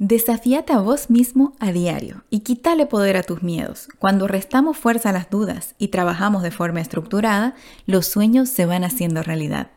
Desafíate a vos mismo a diario y quítale poder a tus miedos. Cuando restamos fuerza a las dudas y trabajamos de forma estructurada, los sueños se van haciendo realidad.